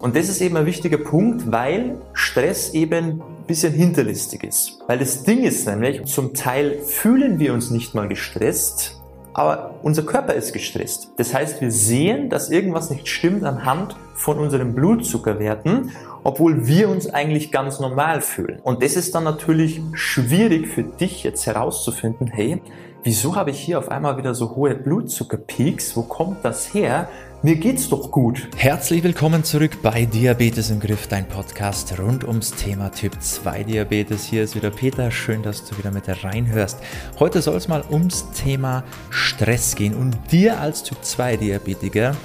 Und das ist eben ein wichtiger Punkt, weil Stress eben ein bisschen hinterlistig ist. Weil das Ding ist nämlich, zum Teil fühlen wir uns nicht mal gestresst, aber unser Körper ist gestresst. Das heißt, wir sehen, dass irgendwas nicht stimmt anhand von unseren Blutzuckerwerten, obwohl wir uns eigentlich ganz normal fühlen. Und das ist dann natürlich schwierig für dich jetzt herauszufinden, hey, wieso habe ich hier auf einmal wieder so hohe Blutzuckerpeaks? Wo kommt das her? Mir geht's doch gut. Herzlich willkommen zurück bei Diabetes im Griff, dein Podcast rund ums Thema Typ 2 Diabetes. Hier ist wieder Peter. Schön, dass du wieder mit reinhörst. Heute soll es mal ums Thema Stress gehen und dir als Typ 2 Diabetiker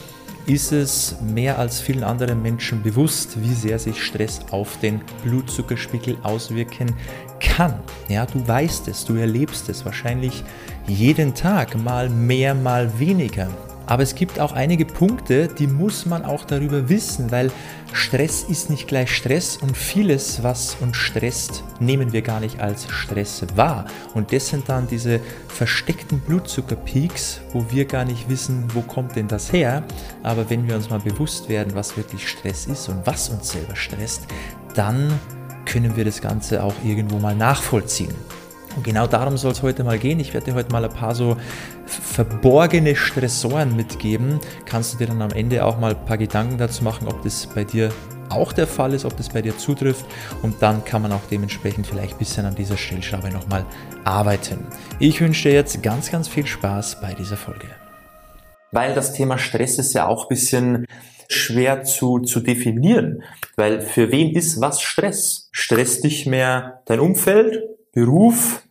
ist es mehr als vielen anderen Menschen bewusst, wie sehr sich Stress auf den Blutzuckerspiegel auswirken kann. Ja, du weißt es, du erlebst es wahrscheinlich jeden Tag, mal mehr, mal weniger. Aber es gibt auch einige Punkte, die muss man auch darüber wissen, weil Stress ist nicht gleich Stress und vieles, was uns stresst, nehmen wir gar nicht als Stress wahr. Und das sind dann diese versteckten Blutzuckerpeaks, wo wir gar nicht wissen, wo kommt denn das her. Aber wenn wir uns mal bewusst werden, was wirklich Stress ist und was uns selber stresst, dann können wir das Ganze auch irgendwo mal nachvollziehen. Und genau darum soll es heute mal gehen. Ich werde dir heute mal ein paar so verborgene Stressoren mitgeben. Kannst du dir dann am Ende auch mal ein paar Gedanken dazu machen, ob das bei dir auch der Fall ist, ob das bei dir zutrifft. Und dann kann man auch dementsprechend vielleicht ein bisschen an dieser Stellschraube nochmal arbeiten. Ich wünsche dir jetzt ganz, ganz viel Spaß bei dieser Folge. Weil das Thema Stress ist ja auch ein bisschen schwer zu, zu definieren. Weil für wen ist was Stress? Stresst dich mehr dein Umfeld, Beruf?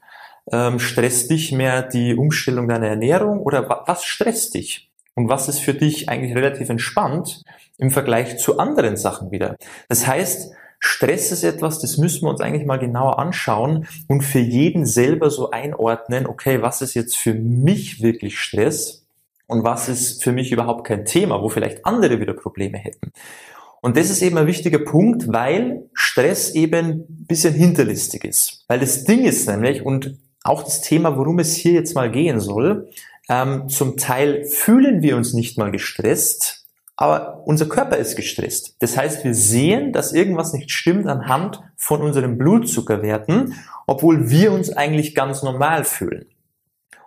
Ähm, stresst dich mehr die Umstellung deiner Ernährung oder was stresst dich? Und was ist für dich eigentlich relativ entspannt im Vergleich zu anderen Sachen wieder? Das heißt, Stress ist etwas, das müssen wir uns eigentlich mal genauer anschauen und für jeden selber so einordnen, okay, was ist jetzt für mich wirklich Stress und was ist für mich überhaupt kein Thema, wo vielleicht andere wieder Probleme hätten. Und das ist eben ein wichtiger Punkt, weil Stress eben ein bisschen hinterlistig ist. Weil das Ding ist nämlich, und auch das Thema, worum es hier jetzt mal gehen soll, ähm, zum Teil fühlen wir uns nicht mal gestresst, aber unser Körper ist gestresst. Das heißt, wir sehen, dass irgendwas nicht stimmt anhand von unseren Blutzuckerwerten, obwohl wir uns eigentlich ganz normal fühlen.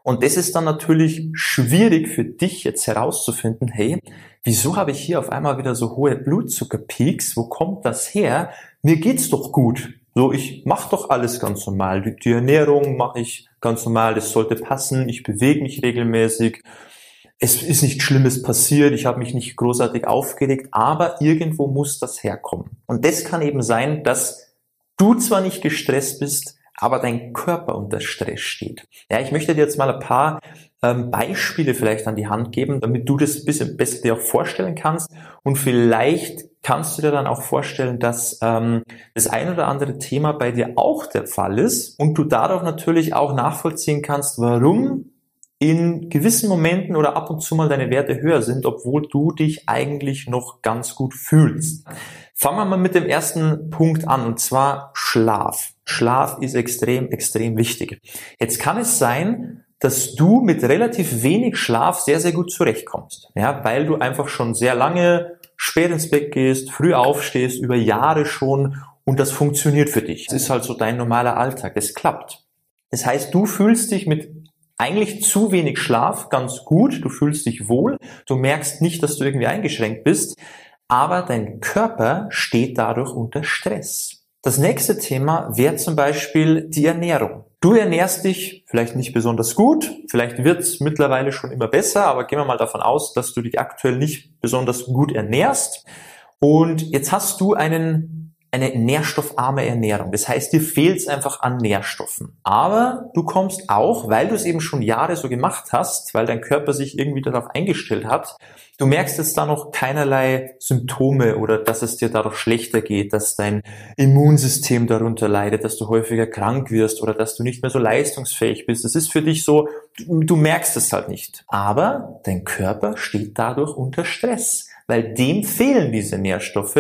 Und das ist dann natürlich schwierig für dich jetzt herauszufinden, hey, wieso habe ich hier auf einmal wieder so hohe Blutzuckerpeaks? Wo kommt das her? Mir geht's doch gut. So, ich mache doch alles ganz normal. Die, die Ernährung mache ich ganz normal, das sollte passen. Ich bewege mich regelmäßig. Es ist nichts Schlimmes passiert, ich habe mich nicht großartig aufgeregt, aber irgendwo muss das herkommen. Und das kann eben sein, dass du zwar nicht gestresst bist, aber dein Körper unter Stress steht. Ja, ich möchte dir jetzt mal ein paar ähm, Beispiele vielleicht an die Hand geben, damit du das ein bisschen besser dir auch vorstellen kannst und vielleicht kannst du dir dann auch vorstellen, dass ähm, das ein oder andere Thema bei dir auch der Fall ist und du dadurch natürlich auch nachvollziehen kannst, warum in gewissen Momenten oder ab und zu mal deine Werte höher sind, obwohl du dich eigentlich noch ganz gut fühlst. Fangen wir mal mit dem ersten Punkt an, und zwar Schlaf. Schlaf ist extrem, extrem wichtig. Jetzt kann es sein, dass du mit relativ wenig Schlaf sehr, sehr gut zurechtkommst. Ja, weil du einfach schon sehr lange spät ins Bett gehst, früh aufstehst, über Jahre schon und das funktioniert für dich. Das ist halt so dein normaler Alltag. Das klappt. Das heißt, du fühlst dich mit eigentlich zu wenig Schlaf ganz gut. Du fühlst dich wohl. Du merkst nicht, dass du irgendwie eingeschränkt bist aber dein Körper steht dadurch unter Stress. Das nächste Thema wäre zum Beispiel die Ernährung. Du ernährst dich vielleicht nicht besonders gut, vielleicht wird es mittlerweile schon immer besser, aber gehen wir mal davon aus, dass du dich aktuell nicht besonders gut ernährst. Und jetzt hast du einen eine nährstoffarme Ernährung. Das heißt, dir fehlt es einfach an Nährstoffen. Aber du kommst auch, weil du es eben schon Jahre so gemacht hast, weil dein Körper sich irgendwie darauf eingestellt hat, du merkst jetzt da noch keinerlei Symptome oder dass es dir dadurch schlechter geht, dass dein Immunsystem darunter leidet, dass du häufiger krank wirst oder dass du nicht mehr so leistungsfähig bist. Das ist für dich so, du, du merkst es halt nicht. Aber dein Körper steht dadurch unter Stress, weil dem fehlen diese Nährstoffe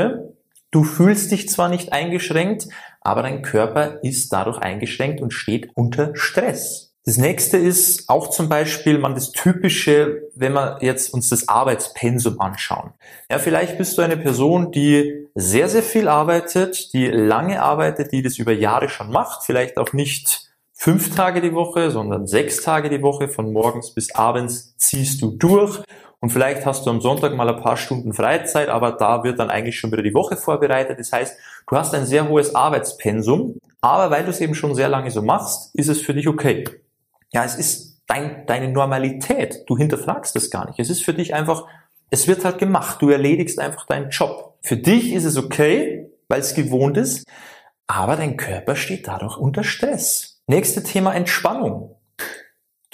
Du fühlst dich zwar nicht eingeschränkt, aber dein Körper ist dadurch eingeschränkt und steht unter Stress. Das nächste ist auch zum Beispiel man das Typische, wenn wir jetzt uns das Arbeitspensum anschauen. Ja, vielleicht bist du eine Person, die sehr, sehr viel arbeitet, die lange arbeitet, die das über Jahre schon macht, vielleicht auch nicht fünf Tage die Woche, sondern sechs Tage die Woche, von morgens bis abends ziehst du durch und vielleicht hast du am Sonntag mal ein paar Stunden Freizeit, aber da wird dann eigentlich schon wieder die Woche vorbereitet. Das heißt, du hast ein sehr hohes Arbeitspensum, aber weil du es eben schon sehr lange so machst, ist es für dich okay. Ja, es ist dein, deine Normalität. Du hinterfragst es gar nicht. Es ist für dich einfach, es wird halt gemacht. Du erledigst einfach deinen Job. Für dich ist es okay, weil es gewohnt ist, aber dein Körper steht dadurch unter Stress. Nächste Thema Entspannung.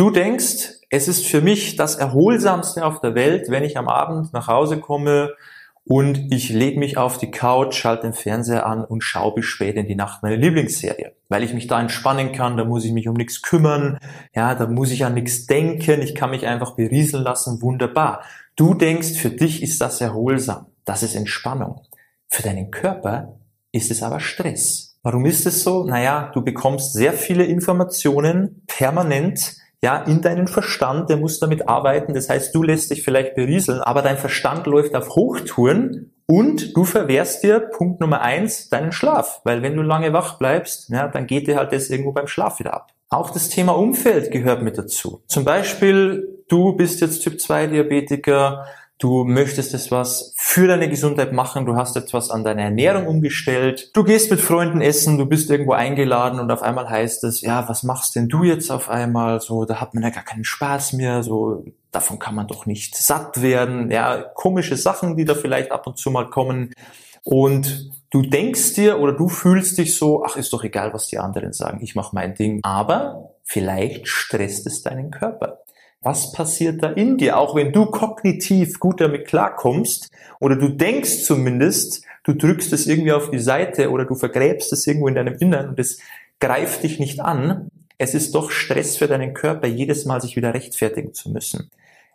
Du denkst, es ist für mich das Erholsamste auf der Welt, wenn ich am Abend nach Hause komme, und ich lege mich auf die Couch, schalte den Fernseher an und schaue bis spät in die Nacht meine Lieblingsserie, weil ich mich da entspannen kann, da muss ich mich um nichts kümmern, ja, da muss ich an nichts denken, ich kann mich einfach berieseln lassen, wunderbar. Du denkst, für dich ist das erholsam, das ist Entspannung. Für deinen Körper ist es aber Stress. Warum ist es so? Naja, du bekommst sehr viele Informationen permanent ja, in deinen Verstand, der muss damit arbeiten. Das heißt, du lässt dich vielleicht berieseln, aber dein Verstand läuft auf Hochtouren und du verwehrst dir, Punkt Nummer eins, deinen Schlaf. Weil wenn du lange wach bleibst, ja, dann geht dir halt das irgendwo beim Schlaf wieder ab. Auch das Thema Umfeld gehört mit dazu. Zum Beispiel, du bist jetzt Typ 2 Diabetiker, du möchtest etwas für deine Gesundheit machen, du hast etwas an deiner Ernährung umgestellt, du gehst mit Freunden essen, du bist irgendwo eingeladen und auf einmal heißt es, ja, was machst denn du jetzt auf einmal? So, da hat man ja gar keinen Spaß mehr, so, davon kann man doch nicht satt werden, ja, komische Sachen, die da vielleicht ab und zu mal kommen. Und du denkst dir oder du fühlst dich so, ach, ist doch egal, was die anderen sagen, ich mache mein Ding, aber vielleicht stresst es deinen Körper was passiert da in dir, auch wenn du kognitiv gut damit klarkommst oder du denkst zumindest, du drückst es irgendwie auf die Seite oder du vergräbst es irgendwo in deinem Innern und es greift dich nicht an. Es ist doch Stress für deinen Körper, jedes Mal sich wieder rechtfertigen zu müssen.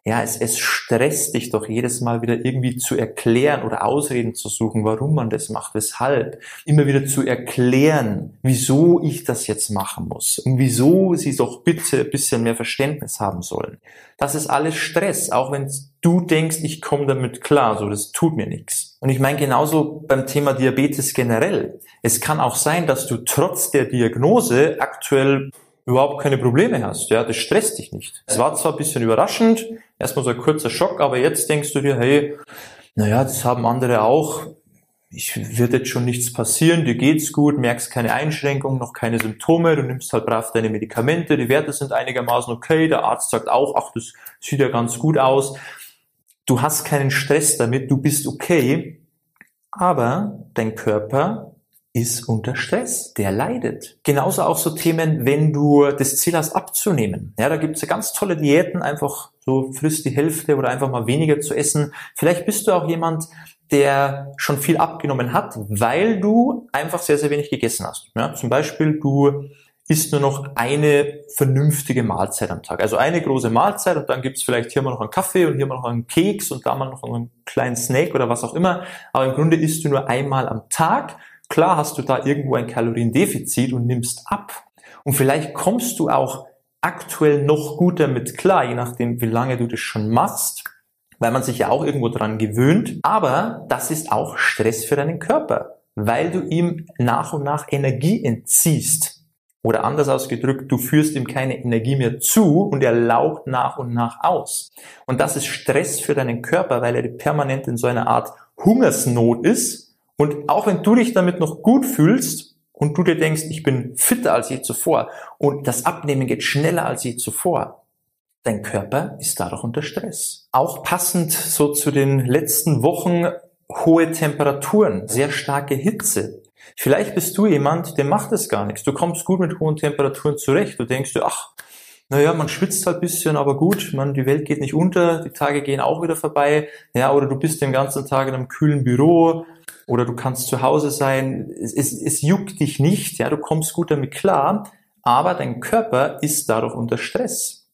Ja, es, es stresst dich doch jedes Mal wieder irgendwie zu erklären oder Ausreden zu suchen, warum man das macht, weshalb. Immer wieder zu erklären, wieso ich das jetzt machen muss und wieso sie doch bitte ein bisschen mehr Verständnis haben sollen. Das ist alles Stress, auch wenn du denkst, ich komme damit klar, so das tut mir nichts. Und ich meine genauso beim Thema Diabetes generell. Es kann auch sein, dass du trotz der Diagnose aktuell überhaupt keine Probleme hast. Ja, das stresst dich nicht. Es war zwar ein bisschen überraschend, erstmal so ein kurzer Schock, aber jetzt denkst du dir, hey, naja, das haben andere auch. Ich wird jetzt schon nichts passieren, dir geht's gut, merkst keine Einschränkungen, noch keine Symptome, du nimmst halt brav deine Medikamente, die Werte sind einigermaßen okay, der Arzt sagt auch, ach, das sieht ja ganz gut aus. Du hast keinen Stress damit, du bist okay, aber dein Körper ist unter Stress, der leidet. Genauso auch so Themen, wenn du das Ziel hast abzunehmen. Ja, da gibt es ja ganz tolle Diäten, einfach so frisst die Hälfte oder einfach mal weniger zu essen. Vielleicht bist du auch jemand, der schon viel abgenommen hat, weil du einfach sehr, sehr wenig gegessen hast. Ja, zum Beispiel, du isst nur noch eine vernünftige Mahlzeit am Tag. Also eine große Mahlzeit und dann gibt's vielleicht hier mal noch einen Kaffee und hier mal noch einen Keks und da mal noch einen kleinen Snack oder was auch immer. Aber im Grunde isst du nur einmal am Tag Klar hast du da irgendwo ein Kaloriendefizit und nimmst ab. Und vielleicht kommst du auch aktuell noch gut damit klar, je nachdem, wie lange du das schon machst, weil man sich ja auch irgendwo dran gewöhnt. Aber das ist auch Stress für deinen Körper, weil du ihm nach und nach Energie entziehst. Oder anders ausgedrückt, du führst ihm keine Energie mehr zu und er laucht nach und nach aus. Und das ist Stress für deinen Körper, weil er permanent in so einer Art Hungersnot ist und auch wenn du dich damit noch gut fühlst und du dir denkst, ich bin fitter als je zuvor und das Abnehmen geht schneller als je zuvor, dein Körper ist dadurch unter Stress. Auch passend so zu den letzten Wochen hohe Temperaturen, sehr starke Hitze. Vielleicht bist du jemand, der macht es gar nichts. Du kommst gut mit hohen Temperaturen zurecht. Du denkst dir, ach, naja, man schwitzt halt bisschen, aber gut, man, die Welt geht nicht unter, die Tage gehen auch wieder vorbei. Ja, oder du bist den ganzen Tag in einem kühlen Büro, oder du kannst zu Hause sein, es, es, es juckt dich nicht, ja, du kommst gut damit klar, aber dein Körper ist dadurch unter Stress.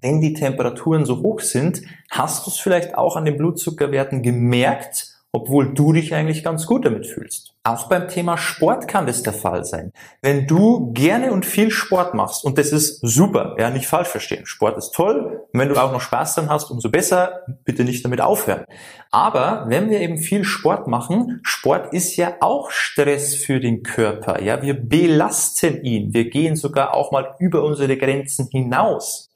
Wenn die Temperaturen so hoch sind, hast du es vielleicht auch an den Blutzuckerwerten gemerkt obwohl du dich eigentlich ganz gut damit fühlst. Auch beim Thema Sport kann das der Fall sein. Wenn du gerne und viel Sport machst, und das ist super, ja, nicht falsch verstehen. Sport ist toll. Und wenn du auch noch Spaß dran hast, umso besser. Bitte nicht damit aufhören. Aber wenn wir eben viel Sport machen, Sport ist ja auch Stress für den Körper. Ja, wir belasten ihn. Wir gehen sogar auch mal über unsere Grenzen hinaus.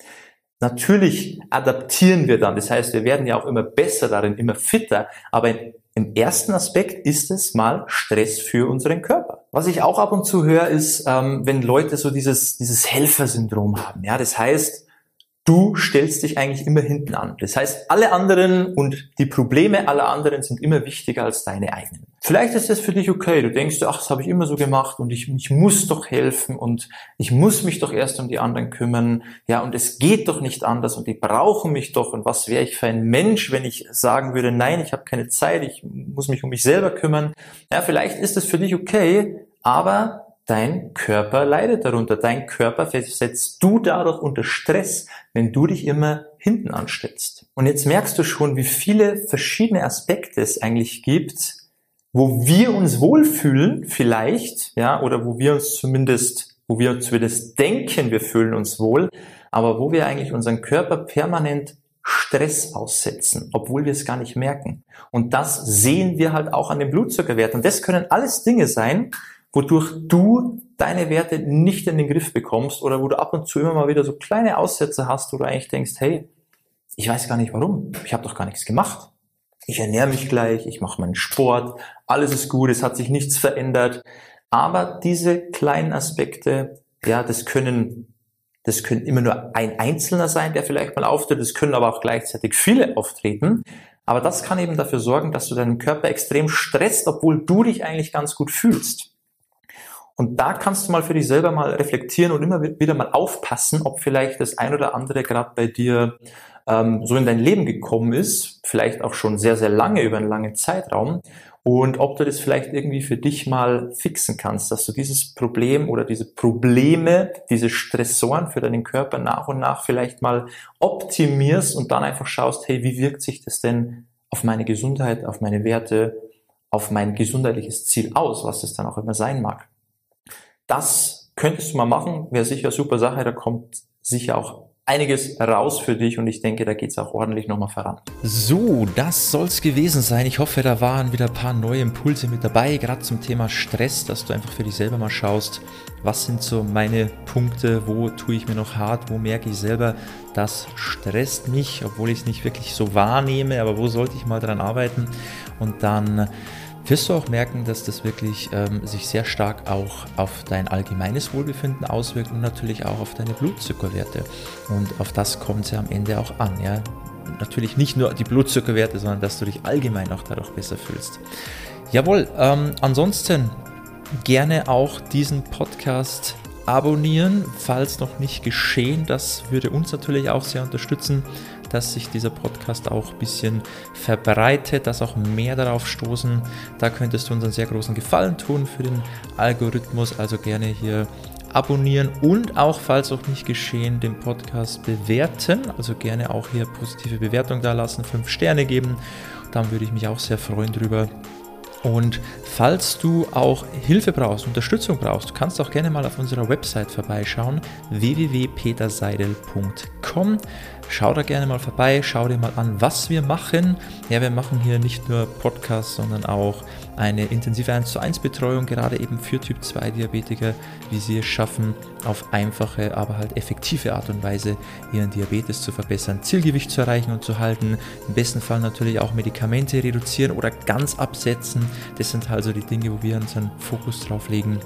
Natürlich adaptieren wir dann. Das heißt, wir werden ja auch immer besser darin, immer fitter. Aber im ersten Aspekt ist es mal Stress für unseren Körper. Was ich auch ab und zu höre, ist, ähm, wenn Leute so dieses, dieses Helfersyndrom haben. Ja, das heißt, du stellst dich eigentlich immer hinten an. Das heißt, alle anderen und die Probleme aller anderen sind immer wichtiger als deine eigenen. Vielleicht ist das für dich okay. Du denkst, ach, das habe ich immer so gemacht und ich, ich muss doch helfen und ich muss mich doch erst um die anderen kümmern. Ja, und es geht doch nicht anders und die brauchen mich doch. Und was wäre ich für ein Mensch, wenn ich sagen würde, nein, ich habe keine Zeit, ich muss mich um mich selber kümmern. Ja, vielleicht ist das für dich okay, aber dein Körper leidet darunter. Dein Körper versetzt du dadurch unter Stress, wenn du dich immer hinten anstellst. Und jetzt merkst du schon, wie viele verschiedene Aspekte es eigentlich gibt, wo wir uns wohlfühlen, vielleicht, ja, oder wo wir uns zumindest, wo wir zumindest denken, wir fühlen uns wohl, aber wo wir eigentlich unseren Körper permanent Stress aussetzen, obwohl wir es gar nicht merken. Und das sehen wir halt auch an den Blutzuckerwerten. Und das können alles Dinge sein, wodurch du deine Werte nicht in den Griff bekommst oder wo du ab und zu immer mal wieder so kleine Aussätze hast, wo du eigentlich denkst, hey, ich weiß gar nicht warum, ich habe doch gar nichts gemacht ich ernähre mich gleich, ich mache meinen Sport, alles ist gut, es hat sich nichts verändert. Aber diese kleinen Aspekte, ja, das können, das können immer nur ein Einzelner sein, der vielleicht mal auftritt, es können aber auch gleichzeitig viele auftreten. Aber das kann eben dafür sorgen, dass du deinen Körper extrem stresst, obwohl du dich eigentlich ganz gut fühlst. Und da kannst du mal für dich selber mal reflektieren und immer wieder mal aufpassen, ob vielleicht das ein oder andere gerade bei dir ähm, so in dein Leben gekommen ist, vielleicht auch schon sehr, sehr lange, über einen langen Zeitraum, und ob du das vielleicht irgendwie für dich mal fixen kannst, dass du dieses Problem oder diese Probleme, diese Stressoren für deinen Körper nach und nach vielleicht mal optimierst und dann einfach schaust, hey, wie wirkt sich das denn auf meine Gesundheit, auf meine Werte, auf mein gesundheitliches Ziel aus, was es dann auch immer sein mag. Das könntest du mal machen, wäre sicher super Sache, da kommt sicher auch einiges raus für dich. Und ich denke, da geht's auch ordentlich nochmal voran. So, das soll's gewesen sein. Ich hoffe, da waren wieder ein paar neue Impulse mit dabei, gerade zum Thema Stress, dass du einfach für dich selber mal schaust, was sind so meine Punkte, wo tue ich mir noch hart, wo merke ich selber, das stresst mich, obwohl ich es nicht wirklich so wahrnehme, aber wo sollte ich mal dran arbeiten? Und dann wirst du auch merken, dass das wirklich ähm, sich sehr stark auch auf dein allgemeines Wohlbefinden auswirkt und natürlich auch auf deine Blutzuckerwerte. Und auf das kommt es ja am Ende auch an. Ja? Natürlich nicht nur die Blutzuckerwerte, sondern dass du dich allgemein auch dadurch besser fühlst. Jawohl, ähm, ansonsten gerne auch diesen Podcast abonnieren, falls noch nicht geschehen. Das würde uns natürlich auch sehr unterstützen dass sich dieser Podcast auch ein bisschen verbreitet, dass auch mehr darauf stoßen. Da könntest du uns einen sehr großen Gefallen tun für den Algorithmus. Also gerne hier abonnieren und auch, falls auch nicht geschehen, den Podcast bewerten. Also gerne auch hier positive Bewertung da lassen, fünf Sterne geben. Dann würde ich mich auch sehr freuen drüber. Und falls du auch Hilfe brauchst, Unterstützung brauchst, kannst du auch gerne mal auf unserer Website vorbeischauen, www.peterseidel.com. Schau da gerne mal vorbei, schau dir mal an, was wir machen. Ja, wir machen hier nicht nur Podcasts, sondern auch eine intensive 1 zu 1 Betreuung, gerade eben für Typ 2 Diabetiker, wie sie es schaffen, auf einfache, aber halt effektive Art und Weise ihren Diabetes zu verbessern, Zielgewicht zu erreichen und zu halten, im besten Fall natürlich auch Medikamente reduzieren oder ganz absetzen. Das sind also die Dinge, wo wir unseren Fokus drauf legen.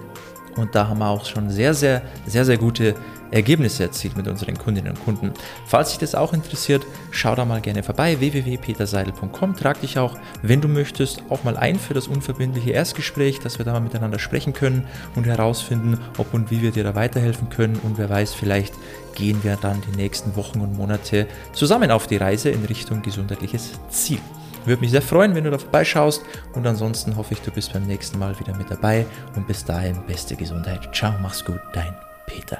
Und da haben wir auch schon sehr, sehr, sehr, sehr gute Ergebnisse erzielt mit unseren Kundinnen und Kunden. Falls dich das auch interessiert, schau da mal gerne vorbei, www.peterseidel.com. Trag dich auch, wenn du möchtest, auch mal ein für das unverbindliche Erstgespräch, dass wir da mal miteinander sprechen können und herausfinden, ob und wie wir dir da weiterhelfen können. Und wer weiß, vielleicht gehen wir dann die nächsten Wochen und Monate zusammen auf die Reise in Richtung gesundheitliches Ziel. Würde mich sehr freuen, wenn du da vorbeischaust und ansonsten hoffe ich, du bist beim nächsten Mal wieder mit dabei und bis dahin beste Gesundheit. Ciao, mach's gut, dein Peter.